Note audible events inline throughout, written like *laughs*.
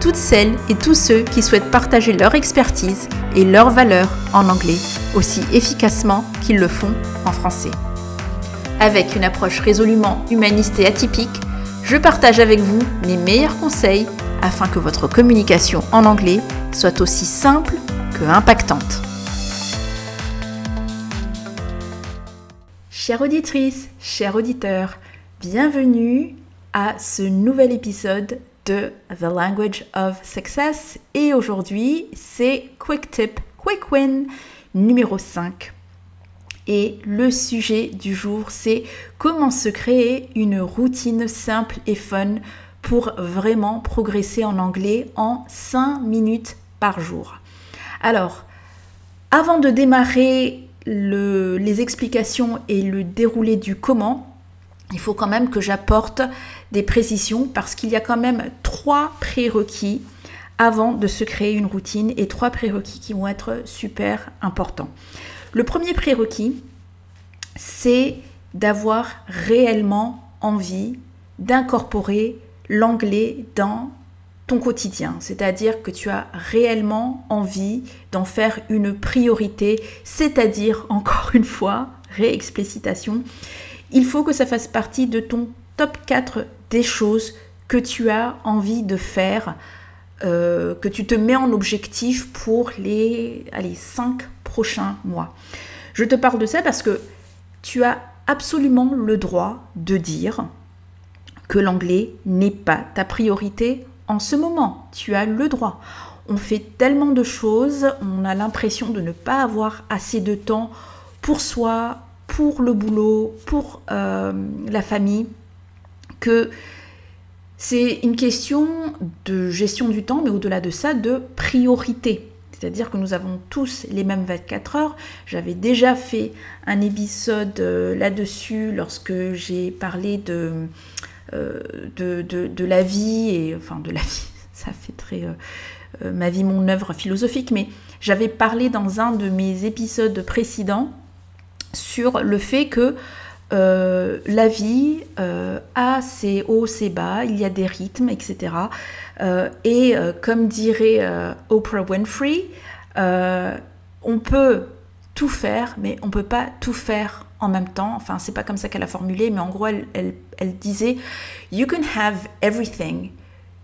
toutes celles et tous ceux qui souhaitent partager leur expertise et leurs valeurs en anglais aussi efficacement qu'ils le font en français. Avec une approche résolument humaniste et atypique, je partage avec vous mes meilleurs conseils afin que votre communication en anglais soit aussi simple que impactante. Chère auditrice, chers auditeurs, bienvenue à ce nouvel épisode de The Language of Success et aujourd'hui c'est Quick Tip, Quick Win numéro 5. Et le sujet du jour c'est comment se créer une routine simple et fun pour vraiment progresser en anglais en 5 minutes par jour. Alors, avant de démarrer les explications et le déroulé du comment, il faut quand même que j'apporte des précisions parce qu'il y a quand même trois prérequis avant de se créer une routine et trois prérequis qui vont être super importants. Le premier prérequis, c'est d'avoir réellement envie d'incorporer l'anglais dans ton quotidien, c'est-à-dire que tu as réellement envie d'en faire une priorité, c'est-à-dire, encore une fois, réexplicitation, il faut que ça fasse partie de ton top 4 des choses que tu as envie de faire, euh, que tu te mets en objectif pour les allez, 5 prochains mois. Je te parle de ça parce que tu as absolument le droit de dire que l'anglais n'est pas ta priorité en ce moment. Tu as le droit. On fait tellement de choses, on a l'impression de ne pas avoir assez de temps pour soi, pour le boulot, pour euh, la famille, que c'est une question de gestion du temps, mais au-delà de ça, de priorité. C'est-à-dire que nous avons tous les mêmes 24 heures. J'avais déjà fait un épisode euh, là-dessus lorsque j'ai parlé de, euh, de, de, la vie, et enfin de la vie, *laughs* ça fait très ma vie, mon œuvre philosophique, mais j'avais parlé dans un de mes épisodes précédents sur le fait que euh, la vie euh, a ses hauts, ses bas, il y a des rythmes, etc. et euh, comme dirait Oprah Winfrey, on peut tout faire, mais on peut pas tout faire en même temps. Enfin, c'est pas comme ça qu'elle a formulé, mais en gros, elle, elle, elle disait You can have everything,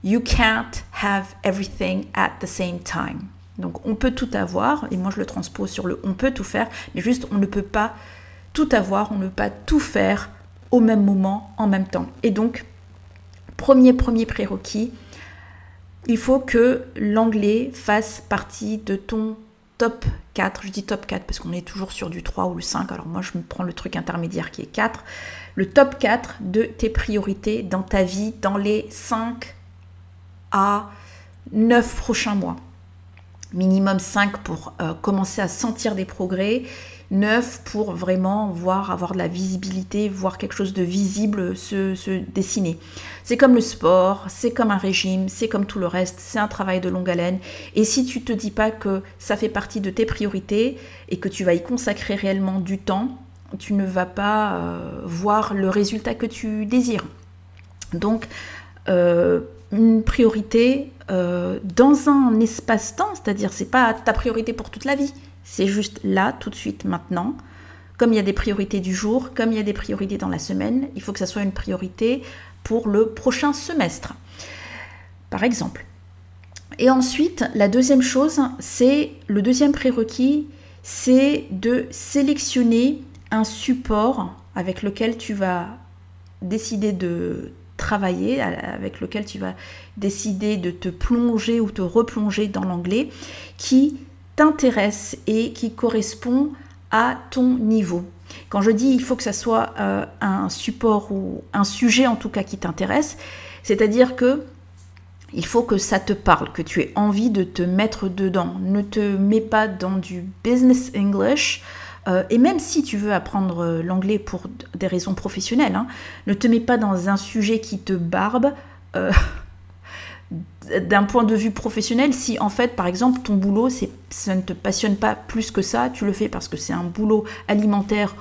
you can't have everything at the same time. Donc on peut tout avoir, et moi je le transpose sur le on peut tout faire, mais juste on ne peut pas tout avoir, on ne peut pas tout faire au même moment, en même temps. Et donc, premier, premier prérequis, il faut que l'anglais fasse partie de ton top 4. Je dis top 4 parce qu'on est toujours sur du 3 ou le 5. Alors moi, je me prends le truc intermédiaire qui est 4. Le top 4 de tes priorités dans ta vie dans les 5 à 9 prochains mois minimum 5 pour euh, commencer à sentir des progrès, 9 pour vraiment voir, avoir de la visibilité, voir quelque chose de visible se, dessiner. C'est comme le sport, c'est comme un régime, c'est comme tout le reste, c'est un travail de longue haleine. Et si tu te dis pas que ça fait partie de tes priorités et que tu vas y consacrer réellement du temps, tu ne vas pas euh, voir le résultat que tu désires. Donc, euh, une priorité euh, dans un espace-temps, c'est-à-dire c'est pas ta priorité pour toute la vie, c'est juste là, tout de suite, maintenant. Comme il y a des priorités du jour, comme il y a des priorités dans la semaine, il faut que ça soit une priorité pour le prochain semestre, par exemple. Et ensuite, la deuxième chose, c'est le deuxième prérequis, c'est de sélectionner un support avec lequel tu vas décider de travailler, avec lequel tu vas décider de te plonger ou te replonger dans l'anglais, qui t'intéresse et qui correspond à ton niveau. Quand je dis il faut que ça soit euh, un support ou un sujet en tout cas qui t'intéresse, c'est-à-dire que il faut que ça te parle, que tu aies envie de te mettre dedans. Ne te mets pas dans du business English euh, et même si tu veux apprendre euh, l'anglais pour des raisons professionnelles, hein, ne te mets pas dans un sujet qui te barbe. Euh, *laughs* d'un point de vue professionnel, si en fait, par exemple, ton boulot, ça ne te passionne pas plus que ça, tu le fais parce que c'est un boulot alimentaire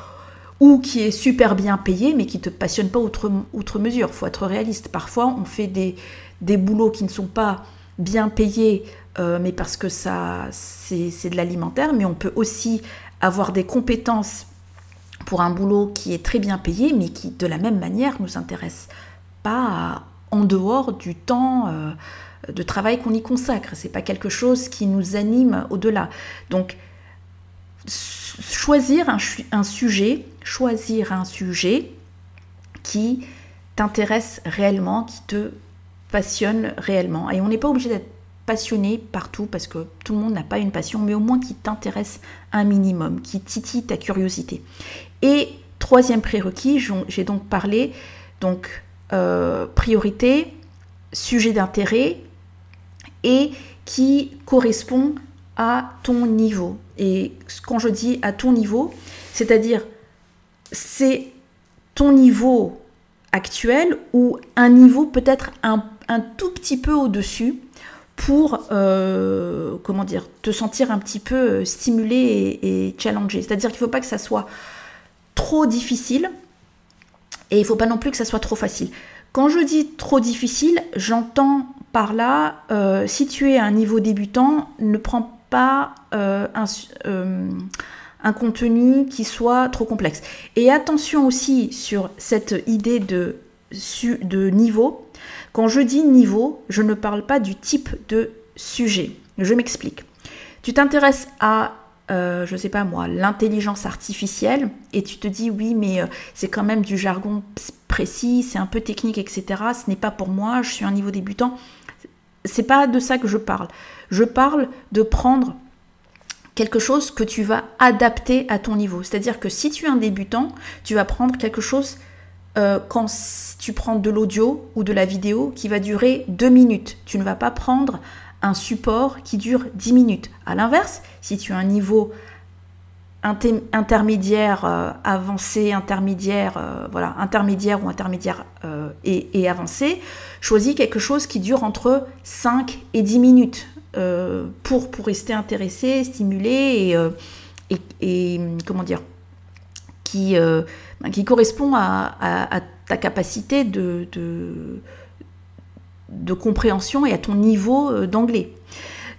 ou qui est super bien payé, mais qui ne te passionne pas outre, outre mesure. Il faut être réaliste. Parfois, on fait des, des boulots qui ne sont pas bien payés, mais parce que ça, c'est de l'alimentaire, mais on peut aussi avoir des compétences pour un boulot qui est très bien payé, mais qui de la même manière nous intéresse pas en dehors du temps euh, de travail qu'on y consacre. C'est pas quelque chose qui nous anime au-delà. Donc choisir un, un, sujet, choisir un sujet qui t'intéresse réellement, qui te passionne réellement. Et on n'est pas obligé d'être passionné partout parce que tout le monde n'a pas une passion, mais au moins qui t'intéresse un minimum, qui titille ta curiosité. Et troisième prérequis, j'ai donc parlé donc euh, priorité, sujet d'intérêt et qui correspond à ton niveau. Et quand je dis à ton niveau, c'est-à-dire c'est ton niveau actuel ou un niveau peut-être un, un tout petit peu au-dessus pour euh, comment dire te sentir un petit peu euh, stimulé et, challengé. C'est-à-dire qu'il ne faut pas que ça soit trop difficile et il ne faut pas non plus que ça soit trop facile. Quand je dis trop difficile, j'entends par là, euh, si tu es à un niveau débutant, ne prends pas un, contenu qui soit trop complexe. Et attention aussi sur cette idée de niveau, quand je dis niveau, je ne parle pas du type de sujet. Je m'explique. Tu t'intéresses à, euh, je ne sais pas moi, l'intelligence artificielle et tu te dis oui, mais euh, c'est quand même du jargon précis, c'est un peu technique, etc. Ce n'est pas pour moi, je suis un niveau débutant. C'est pas de ça que je parle. Je parle de prendre quelque chose que tu vas adapter à ton niveau. C'est-à-dire que si tu es un débutant, tu vas prendre quelque chose euh, quand tu prends de l'audio ou de la vidéo qui va durer deux minutes. Tu ne vas pas prendre un support qui dure 10 minutes. À l'inverse, si tu as un niveau intermédiaire, euh, avancé, intermédiaire, euh, voilà, intermédiaire ou intermédiaire et, avancé, choisis quelque chose qui dure entre 5 et 10 minutes pour, pour rester intéressé, stimulé et, et comment dire, qui ben, qui correspond à, ta capacité de, compréhension et à ton niveau euh, d'anglais.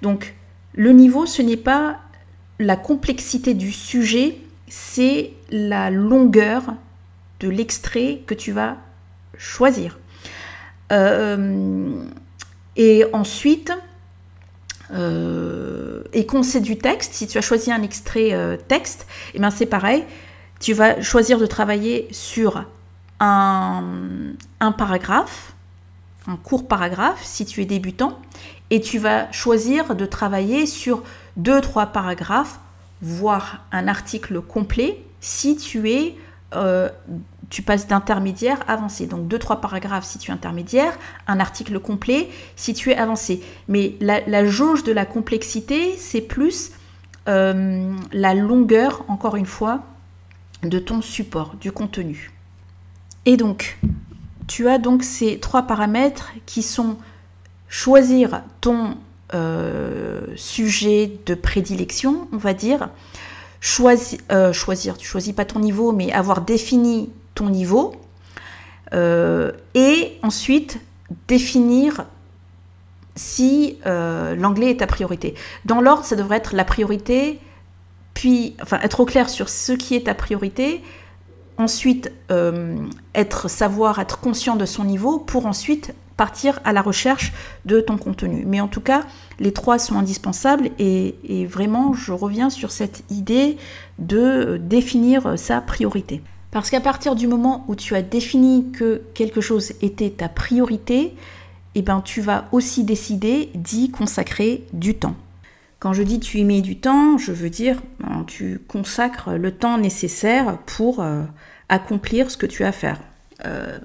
Donc le niveau, ce n'est pas la complexité du sujet, c'est la longueur de l'extrait que tu vas choisir. Euh, et ensuite, euh, et qu'on sait du texte, si tu as choisi un extrait texte, et eh ben c'est pareil, tu vas choisir de travailler sur un, paragraphe, un court paragraphe si tu es débutant, et tu vas choisir de travailler sur deux, trois paragraphes, voire un article complet si tu es euh, tu passes d'intermédiaire avancé. Donc deux, trois paragraphes si tu es intermédiaire, un article complet si tu es avancé. Mais la, jauge de la complexité, c'est plus euh, la longueur, encore une fois, de ton support, du contenu. Et donc, tu as donc ces trois paramètres qui sont choisir ton euh, sujet de prédilection, on va dire, euh, choisir, tu choisis pas ton niveau, mais avoir défini ton niveau, euh, et ensuite définir si l'anglais est ta priorité. Dans l'ordre, ça devrait être la priorité, puis enfin, être au clair sur ce qui est ta priorité, ensuite euh, être savoir être conscient de son niveau pour ensuite partir à la recherche de ton contenu. Mais en tout cas, les trois sont indispensables et, vraiment, je reviens sur cette idée de définir sa priorité. Parce qu'à partir du moment où tu as défini que quelque chose était ta priorité, eh ben, tu vas aussi décider d'y consacrer du temps. Quand je dis tu y mets du temps, je veux dire ben, tu consacres le temps nécessaire pour euh, accomplir ce que tu as à faire. Euh,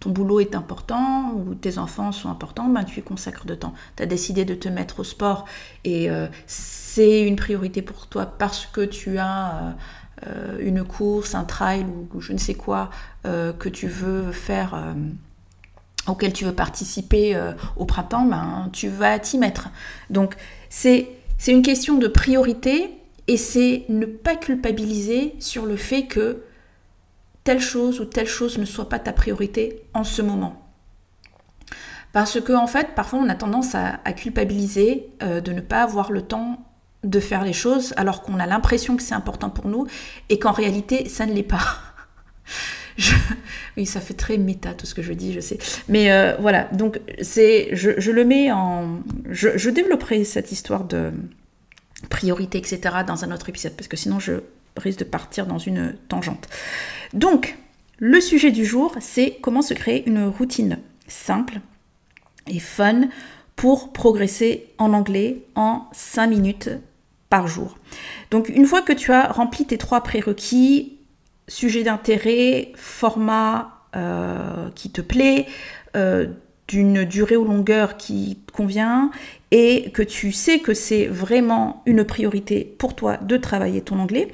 ton boulot est important ou tes enfants sont importants, ben tu y consacres de temps. Tu as décidé de te mettre au sport et euh, c'est une priorité pour toi parce que tu as une course, un trail ou, je ne sais quoi que tu veux faire auquel tu veux participer au printemps, ben, tu vas t'y mettre. Donc c'est une question de priorité et c'est ne pas culpabiliser sur le fait que telle chose ou telle chose ne soit pas ta priorité en ce moment. Parce que en fait, parfois on a tendance à, culpabiliser euh, de ne pas avoir le temps de faire les choses alors qu'on a l'impression que c'est important pour nous et qu'en réalité ça ne l'est pas. Oui, ça fait très méta tout ce que je dis, je sais. Mais euh, voilà, donc c'est, je, le mets en, je, je développerai cette histoire de priorité, etc. dans un autre épisode parce que sinon je risque de partir dans une tangente. Donc, le sujet du jour, c'est comment se créer une routine simple et fun pour progresser en anglais en 5 minutes par jour. Donc, une fois que tu as rempli tes trois prérequis, sujet d'intérêt, format euh, qui te plaît, euh, d'une durée ou longueur qui convient et que tu sais que c'est vraiment une priorité pour toi de travailler ton anglais.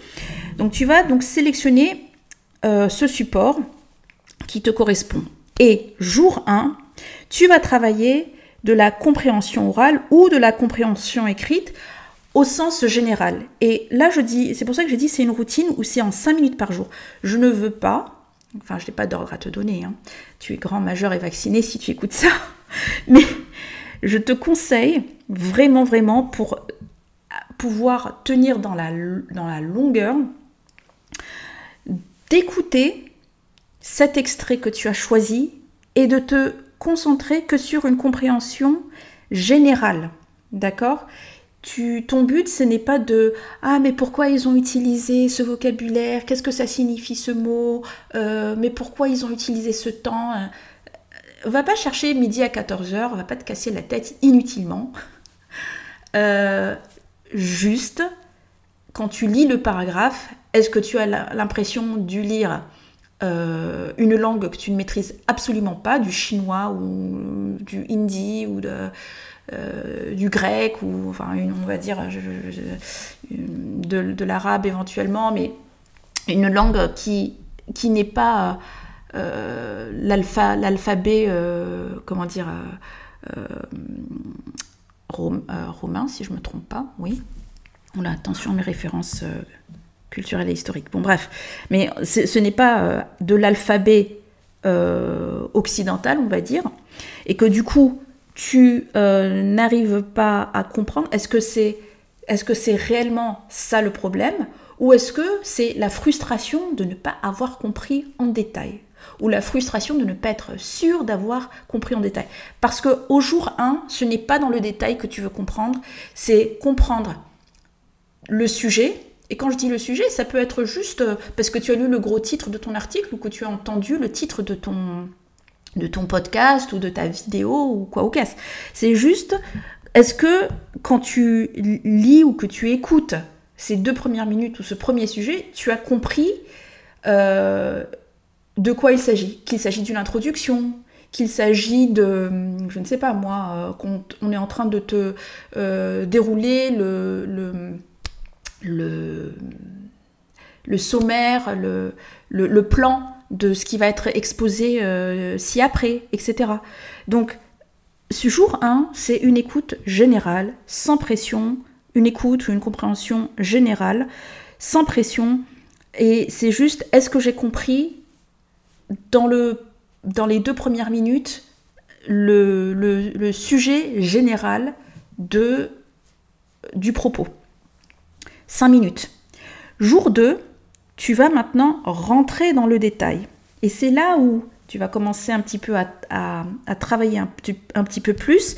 Donc tu vas donc sélectionner euh, ce support qui te correspond. Et jour 1, tu vas travailler de la compréhension orale ou de la compréhension écrite au sens général. Et là, je dis, c'est pour ça que je dis c'est une routine où c'est en 5 minutes par jour. Je ne veux pas Enfin, je n'ai pas d'ordre à te donner. Hein. Tu es grand, majeur et vacciné si tu écoutes ça. *laughs* Mais je te conseille vraiment, vraiment pour pouvoir tenir dans la, dans la longueur, d'écouter cet extrait que tu as choisi et de te concentrer que sur une compréhension générale. D'accord? Ton but, ce n'est pas de Ah, mais pourquoi ils ont utilisé ce vocabulaire? Qu'est-ce que ça signifie ce mot euh, Mais pourquoi ils ont utilisé ce temps euh, Va pas chercher midi à 14h, va pas te casser la tête inutilement. Euh, juste, quand tu lis le paragraphe, est-ce que tu as l'impression de lire une langue que tu ne maîtrises absolument pas, du chinois ou du hindi ou de euh, du grec ou enfin on va dire de, l'arabe éventuellement, mais une langue qui, qui n'est pas euh, l'alphabet, euh, comment dire, romain, si je ne me trompe pas, oui. On a attention mes références culturelles et historiques. Bon, bref, mais ce n'est pas de l'alphabet occidental, on va dire, et que du coup, tu euh, n'arrives pas à comprendre, est-ce que c'est est-ce que c'est réellement ça le problème ou est-ce que c'est la frustration de ne pas avoir compris en détail ou la frustration de ne pas être sûr d'avoir compris en détail? Parce que au jour 1, ce n'est pas dans le détail que tu veux comprendre, c'est comprendre le sujet. Et quand je dis le sujet, ça peut être juste euh, parce que tu as lu le gros titre de ton article ou que tu as entendu le titre de ton, de ton podcast ou de ta vidéo ou quoi au casse. C'est juste, est-ce que quand tu lis ou que tu écoutes ces deux premières minutes ou ce premier sujet, tu as compris euh, de quoi il s'agit? Qu'il s'agit d'une introduction, qu'il s'agit de, je ne sais pas moi, euh, on est en train de te euh, dérouler le, sommaire, le plan de ce qui va être exposé euh, ci-après, etc. Donc, ce jour 1, c'est une écoute générale, sans pression, une écoute ou une compréhension générale, sans pression. Et c'est juste, est-ce que j'ai compris dans, le, les deux premières minutes le, sujet général de, du propos? 5 minutes. Jour 2, tu vas maintenant rentrer dans le détail. Et c'est là où tu vas commencer un petit peu à, travailler un, petit peu plus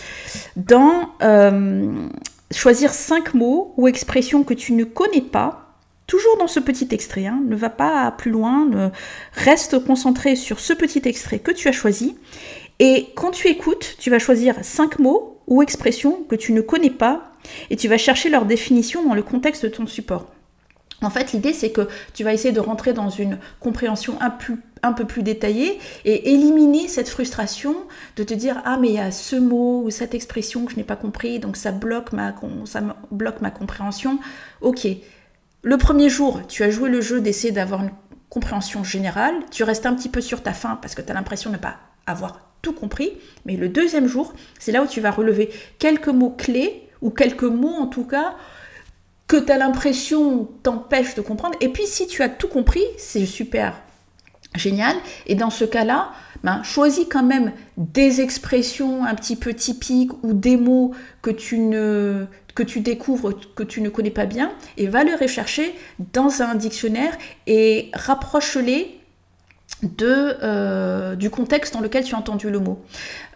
dans euh, choisir cinq mots ou expressions que tu ne connais pas. Toujours dans ce petit extrait, hein. ne va pas plus loin, reste concentré sur ce petit extrait que tu as choisi. Et quand tu écoutes, tu vas choisir cinq mots ou expressions que tu ne connais pas et tu vas chercher leur définition dans le contexte de ton support. En fait, l'idée, c'est que tu vas essayer de rentrer dans une compréhension un, peu plus détaillée et éliminer cette frustration de te dire Ah, mais il y a ce mot ou cette expression que je n'ai pas compris, donc ça bloque ma, ça bloque ma compréhension. Ok. Le premier jour, tu as joué le jeu d'essayer d'avoir une compréhension générale. Tu restes un petit peu sur ta faim parce que tu as l'impression de ne pas avoir tout compris. Mais le deuxième jour, c'est là où tu vas relever quelques mots clés ou quelques mots en tout cas que tu as l'impression t'empêche de comprendre. Et puis si tu as tout compris, c'est super génial. Et dans ce cas-là, ben, choisis quand même des expressions un petit peu typiques ou des mots que tu ne que tu découvres, que tu ne connais pas bien, et va les rechercher dans un dictionnaire et rapproche-les de, euh, du contexte dans lequel tu as entendu le mot.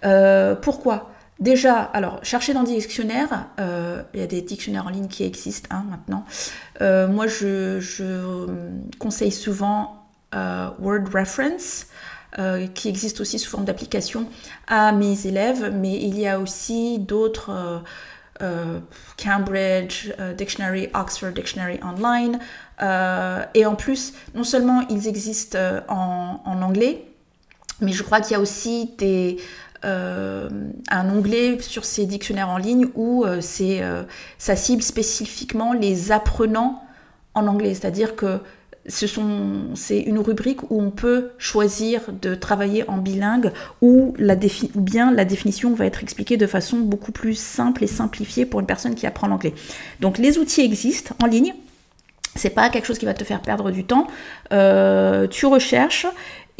Euh, pourquoi? Déjà, alors, chercher dans des dictionnaires, euh, il y a des dictionnaires en ligne qui existent hein, maintenant. Euh, moi, je, conseille souvent euh, Word Reference, qui existe aussi sous forme d'application à mes élèves, mais il y a aussi d'autres, Cambridge Dictionary, Oxford Dictionary Online, et en plus, non seulement ils existent en, anglais, mais je crois qu'il y a aussi des euh, un onglet sur ces dictionnaires en ligne où euh, c'est, euh, ça cible spécifiquement les apprenants en anglais. C'est-à-dire que c'est une rubrique où on peut choisir de travailler en bilingue ou bien la définition va être expliquée de façon beaucoup plus simple et simplifiée pour une personne qui apprend l'anglais. Donc les outils existent en ligne. C'est pas quelque chose qui va te faire perdre du temps. tu recherches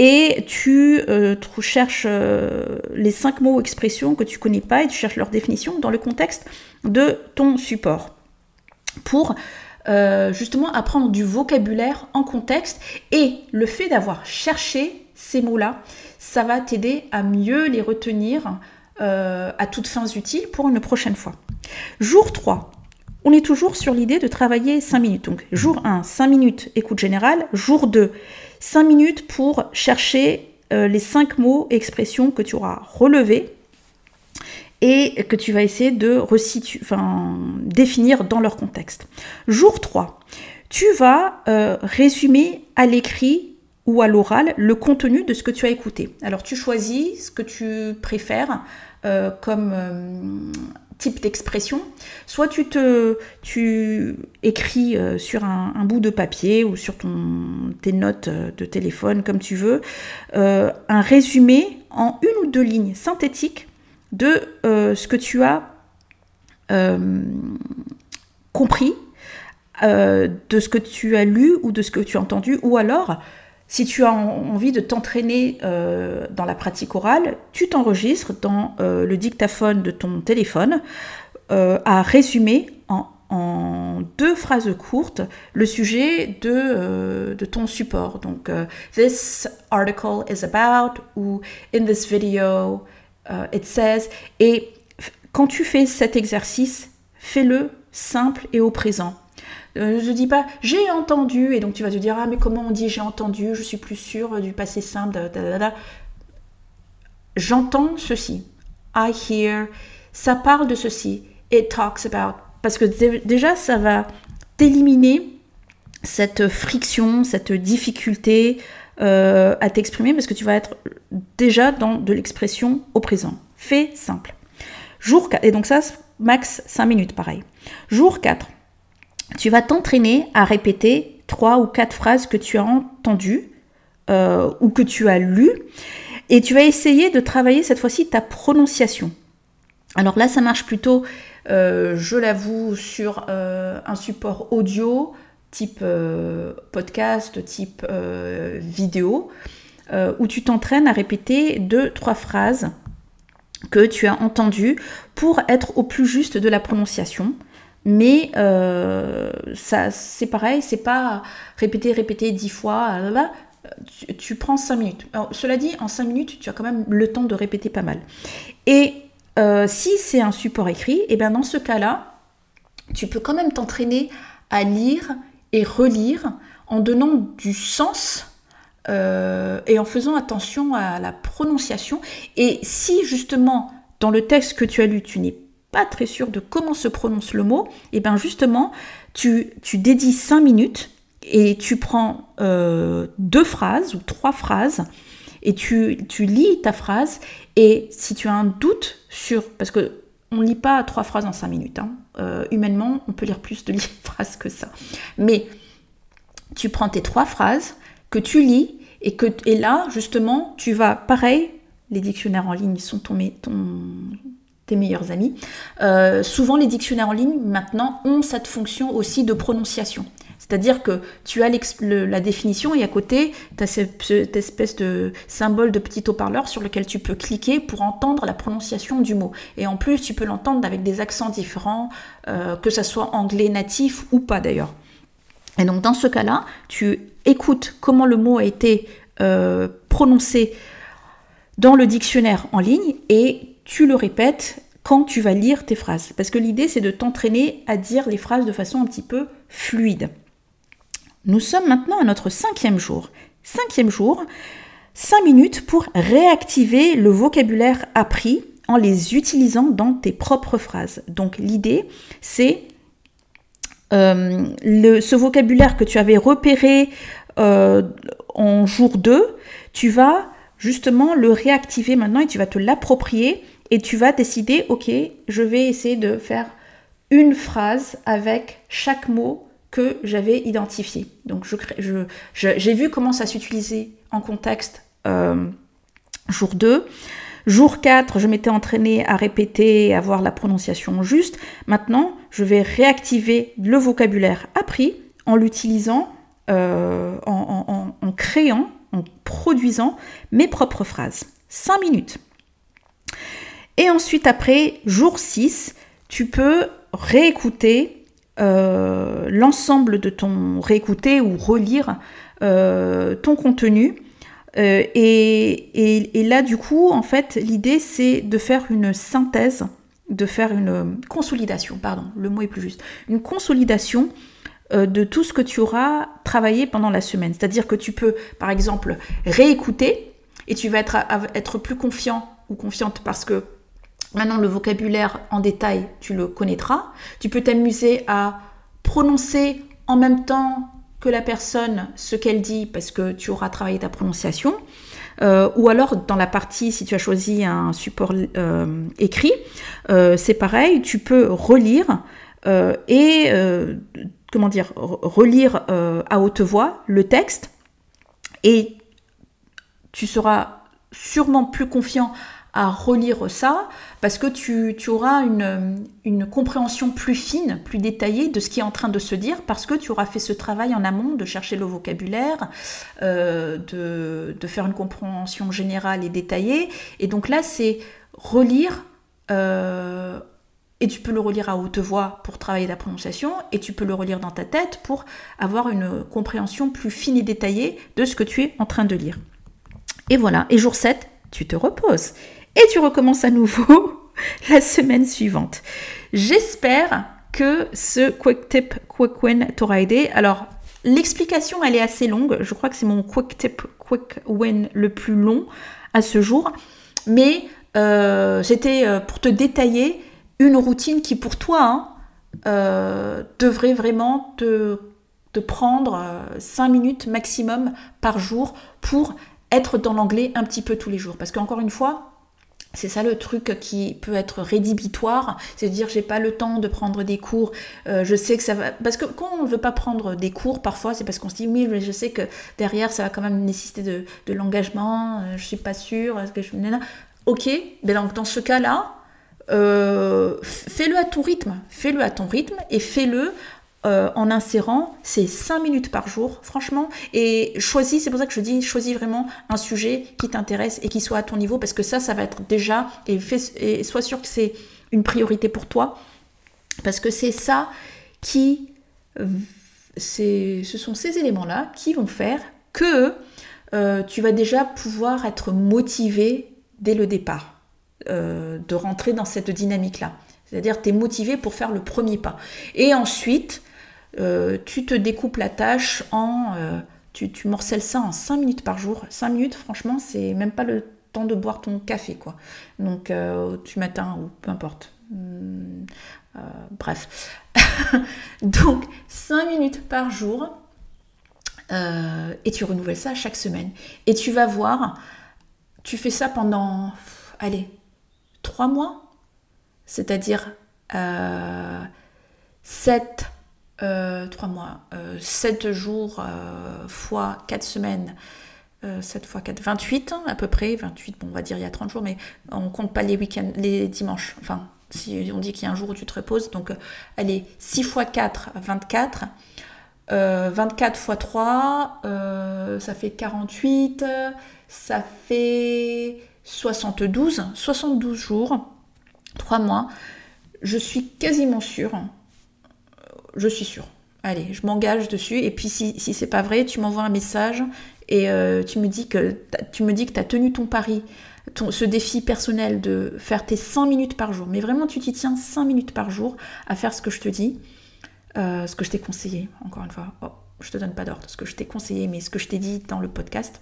et tu, euh, cherches euh, les cinq mots ou expressions que tu connais pas et tu cherches leur définition dans le contexte de ton support pour euh, justement apprendre du vocabulaire en contexte et le fait d'avoir cherché ces mots-là, ça va t'aider à mieux les retenir à toutes fins utiles pour une prochaine fois. Jour 3, on est toujours sur l'idée de travailler 5 minutes. Donc jour 1, 5 minutes écoute générale. Jour 2, 5 minutes pour chercher euh, les 5 mots et expressions que tu auras relevés et que tu vas essayer de définir dans leur contexte. Jour 3, tu vas euh, résumer à l'écrit ou à l'oral le contenu de ce que tu as écouté. Alors tu choisis ce que tu préfères euh, comme type d'expression. Soit tu te tu écris euh, sur un, bout de papier ou sur ton, tes notes euh, de téléphone, comme tu veux, euh, un résumé en une ou deux lignes synthétiques de ce que tu as compris, de ce que tu as lu ou de ce que tu as entendu, ou alors si tu as envie de t'entraîner euh, dans la pratique orale, tu t'enregistres dans euh, le dictaphone de ton téléphone euh, à résumer en, deux phrases courtes le sujet de, de ton support. Donc, this article is about ou in this video it says. Et quand tu fais cet exercice, fais-le simple et au présent. Euh, ne dis pas j'ai entendu et donc tu vas te dire ah mais comment on dit j'ai entendu, je suis plus sûre du passé simple. J'entends ceci. I hear. Ça parle de ceci. It talks about. Parce que déjà ça va t'éliminer cette friction, cette difficulté euh, à t'exprimer parce que tu vas être déjà dans de l'expression au présent. Fait simple. Jour 4, et donc ça, max 5 minutes pareil. Jour 4, tu vas t'entraîner à répéter trois ou quatre phrases que tu as entendues euh, ou que tu as lues. Et tu vas essayer de travailler cette fois-ci ta prononciation. Alors là, ça marche plutôt, euh, je l'avoue, sur euh, un support audio, type podcast, type vidéo, où tu t'entraînes à répéter deux, trois phrases que tu as entendues pour être au plus juste de la prononciation. Mais euh, ça, c'est pareil, c'est pas répéter, répéter dix fois. Là, tu, prends cinq minutes. cela dit, en cinq minutes, tu as quand même le temps de répéter pas mal. Et euh, si c'est un support écrit, et eh bien dans ce cas-là, tu peux quand même t'entraîner à lire et relire en donnant du sens euh, et en faisant attention à la prononciation. Et si justement dans le texte que tu as lu, tu n'es pas très sûr de comment se prononce le mot, et eh bien justement, tu, tu dédies 5 minutes et tu prends euh, deux phrases ou trois phrases et tu, lis ta phrase et si tu as un doute sur... Parce que on ne lit pas trois phrases en cinq minutes. Hein. Euh, humainement, on peut lire plus de *laughs* phrases que ça. Mais tu prends tes trois phrases que tu lis et que et là, justement, tu vas, pareil, les dictionnaires en ligne sont ton, meilleurs amis. Euh, souvent, les dictionnaires en ligne, maintenant, ont cette fonction aussi de prononciation. C'est-à-dire que tu as la définition et à côté, tu as cette, espèce de symbole de petit haut-parleur sur lequel tu peux cliquer pour entendre la prononciation du mot. Et en plus, tu peux l'entendre avec des accents différents, euh, que ce soit anglais natif ou pas d'ailleurs. Et donc dans ce cas-là, tu écoutes comment le mot a été euh, prononcé dans le dictionnaire en ligne et tu le répètes quand tu vas lire tes phrases. Parce que l'idée, c'est de t'entraîner à dire les phrases de façon un petit peu fluide. Nous sommes maintenant à notre cinquième jour. Cinquième jour, cinq minutes pour réactiver le vocabulaire appris en les utilisant dans tes propres phrases. Donc l'idée, c'est euh, ce vocabulaire que tu avais repéré euh, en jour 2, tu vas justement le réactiver maintenant et tu vas te l'approprier et tu vas décider, ok, je vais essayer de faire une phrase avec chaque mot que j'avais identifié. Donc j'ai vu comment ça s'utilisait en contexte euh, jour 2. Jour 4, je m'étais entraînée à répéter, à voir la prononciation juste. Maintenant, je vais réactiver le vocabulaire appris en l'utilisant, euh, en, en, créant, en produisant mes propres phrases. 5 minutes. Et ensuite, après, jour 6, tu peux réécouter euh, l'ensemble de ton réécouter ou relire euh, ton contenu. Euh, et, et, là, du coup, en fait, l'idée, c'est de faire une synthèse, de faire une consolidation, pardon, le mot est plus juste, une consolidation de tout ce que tu auras travaillé pendant la semaine. C'est-à-dire que tu peux, par exemple, réécouter et tu vas être, être plus confiant ou confiante parce que Maintenant, le vocabulaire en détail, tu le connaîtras. Tu peux t'amuser à prononcer en même temps que la personne ce qu'elle dit parce que tu auras travaillé ta prononciation. Euh, ou alors dans la partie, si tu as choisi un support euh, écrit, euh, c'est pareil, tu peux relire et, comment dire, relire à haute voix le texte et tu seras sûrement plus confiant à relire ça parce que tu, auras une, compréhension plus fine, plus détaillée de ce qui est en train de se dire parce que tu auras fait ce travail en amont de chercher le vocabulaire, euh, de, faire une compréhension générale et détaillée. Et donc là, c'est relire. Euh, et tu peux le relire à haute voix pour travailler la prononciation, et tu peux le relire dans ta tête pour avoir une compréhension plus fine et détaillée de ce que tu es en train de lire. Et voilà, et jour 7, tu te reposes et tu recommences à nouveau *laughs* la semaine suivante. J'espère que ce quick tip, quick win t'aura aidé. Alors, l'explication, elle est assez longue. Je crois que c'est mon quick tip, quick win le plus long à ce jour. Mais euh, c'était euh, pour te détailler une routine qui, pour toi, hein, euh, devrait vraiment te, te prendre 5 minutes maximum par jour pour être dans l'anglais un petit peu tous les jours. Parce qu'encore une fois, c'est ça le truc qui peut être rédhibitoire, c'est de dire j'ai pas le temps de prendre des cours, euh, je sais que ça va... Parce que quand on ne veut pas prendre des cours, parfois c'est parce qu'on se dit oui, mais je sais que derrière ça va quand même nécessiter de, l'engagement, euh, je suis pas sûre, est-ce que je... Ok, mais donc dans ce cas-là, euh, fais-le à ton rythme, fais-le à ton rythme et fais-le euh, en insérant ces 5 minutes par jour, franchement. Et choisis, c'est pour ça que je dis, choisis vraiment un sujet qui t'intéresse et qui soit à ton niveau, parce que ça, ça va être déjà, et, sois sûr que c'est une priorité pour toi, parce que c'est ça qui, ce sont ces éléments-là qui vont faire que euh, tu vas déjà pouvoir être motivé dès le départ, euh, de rentrer dans cette dynamique-là. C'est-à-dire, tu es motivé pour faire le premier pas. Et ensuite, euh, tu te découpes la tâche en... Euh, tu, morcelles ça en 5 minutes par jour. 5 minutes, franchement, c'est même pas le temps de boire ton café, quoi. Donc, euh, du matin ou peu importe. Hmm, euh, bref. *laughs* Donc, 5 minutes par jour. Et tu renouvelles ça chaque semaine. Et tu vas voir, tu fais ça pendant, allez, 3 mois. C'est-à-dire 7, 3 mois, 7 jours fois 4 semaines. 7 fois 4, 28 à peu près, 28, bon, on va dire il y a 30 jours, mais on compte pas les week-ends, les dimanches, enfin si on dit qu'il y a un jour où tu te reposes, donc allez, 6 fois 4, 24. 24 fois 3, euh, ça fait 48, ça fait 72, 72 jours, 3 mois. Je suis quasiment sûre, je suis sûre. Allez, je m'engage dessus. Et puis si, si c'est pas vrai, tu m'envoies un message et euh, tu me dis que tu me dis que as tenu ton pari ce défi personnel de faire tes 100 minutes par jour, mais vraiment tu t'y tiens 5 minutes par jour à faire ce que je te dis, euh, ce que je t'ai conseillé, encore une fois, oh, je te donne pas d'ordre, ce que je t'ai conseillé, mais ce que je t'ai dit dans le podcast.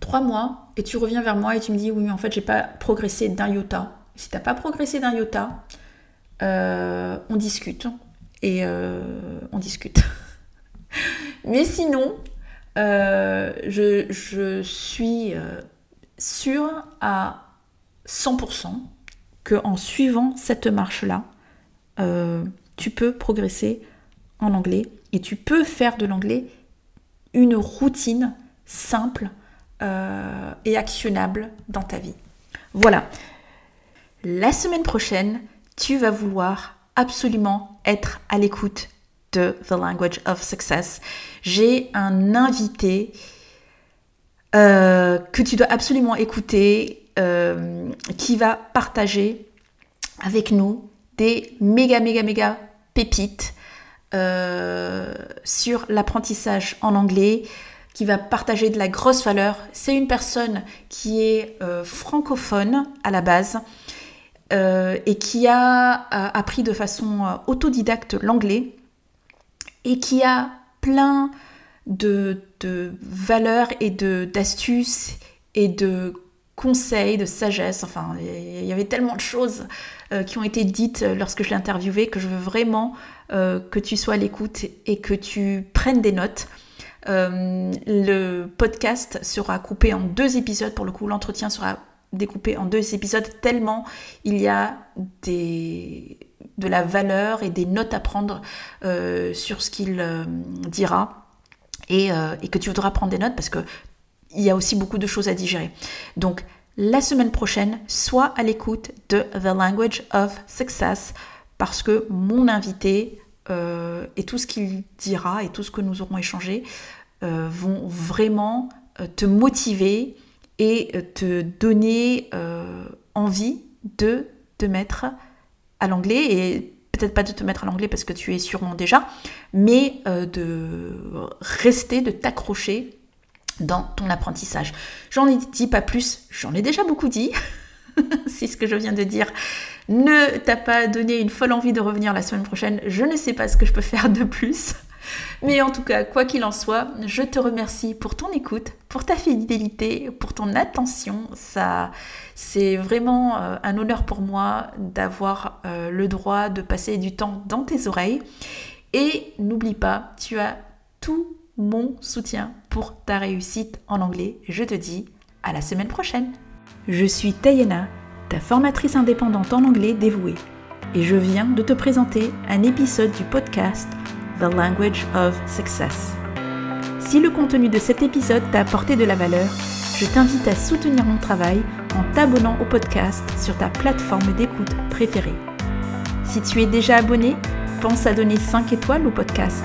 Trois mois, et tu reviens vers moi et tu me dis oui, mais en fait, j'ai pas progressé d'un iota. Si t'as pas progressé d'un iota, euh, on discute et euh, on discute. *laughs* mais sinon, je, je, suis sûr à 100% que en suivant cette marche-là, euh, tu peux progresser en anglais et tu peux faire de l'anglais une routine simple euh, et actionnable dans ta vie. Voilà. La semaine prochaine, tu vas vouloir absolument être à l'écoute de The Language of Success. J'ai un invité euh, que tu dois absolument écouter, euh, qui va partager avec nous des méga, méga, méga pépites euh, sur l'apprentissage en anglais, qui va partager de la grosse valeur. C'est une personne qui est francophone à la base et qui a appris de façon autodidacte l'anglais et qui a plein de, valeurs et d'astuces et de conseils, de sagesse. Enfin, il y avait tellement de choses euh, qui ont été dites lorsque je l'ai interviewé que je veux vraiment euh, que tu sois à l'écoute et que tu prennes des notes. Euh, le podcast sera coupé en deux épisodes. Pour le coup, l'entretien sera découpé en deux épisodes tellement il y a des, de la valeur et des notes à prendre sur ce qu'il dira. Euh, et, que tu voudras prendre des notes parce qu'il y a aussi beaucoup de choses à digérer. Donc, la semaine prochaine, sois à l'écoute de The Language of Success parce que mon invité euh, et tout ce qu'il dira et tout ce que nous aurons échangé euh, vont vraiment te motiver et te donner envie de te mettre à l'anglais et peut-être pas de te mettre à l'anglais parce que tu es sûrement déjà, mais euh, de rester, de t'accrocher dans ton apprentissage. J'en ai dit pas plus, j'en ai déjà beaucoup dit. *laughs* si ce que je viens de dire ne t'a pas donné une folle envie de revenir la semaine prochaine, je ne sais pas ce que je peux faire de plus. Mais en tout cas, quoi qu'il en soit, je te remercie pour ton écoute, pour ta fidélité, pour ton attention. Ça, c'est vraiment euh, un honneur pour moi d'avoir euh, le droit de passer du temps dans tes oreilles. Et n'oublie pas, tu as tout mon soutien pour ta réussite en anglais. Je te dis à la semaine prochaine. Je suis Tayena, ta formatrice indépendante en anglais dévouée, et je viens de te présenter un épisode du podcast The Language of Success. Si le contenu de cet épisode t'a apporté de la valeur, je t'invite à soutenir mon travail en t'abonnant au podcast sur ta plateforme d'écoute préférée. Si tu es déjà abonné, pense à donner 5 étoiles au podcast.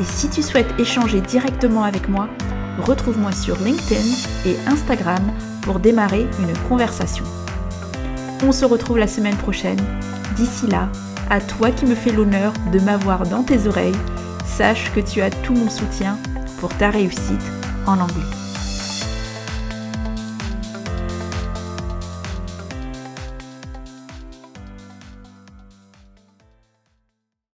Et si tu souhaites échanger directement avec moi, retrouve-moi sur LinkedIn et Instagram pour démarrer une conversation. On se retrouve la semaine prochaine. D'ici là, à toi qui me fais l'honneur de m'avoir dans tes oreilles, sache que tu as tout mon soutien pour ta réussite en anglais.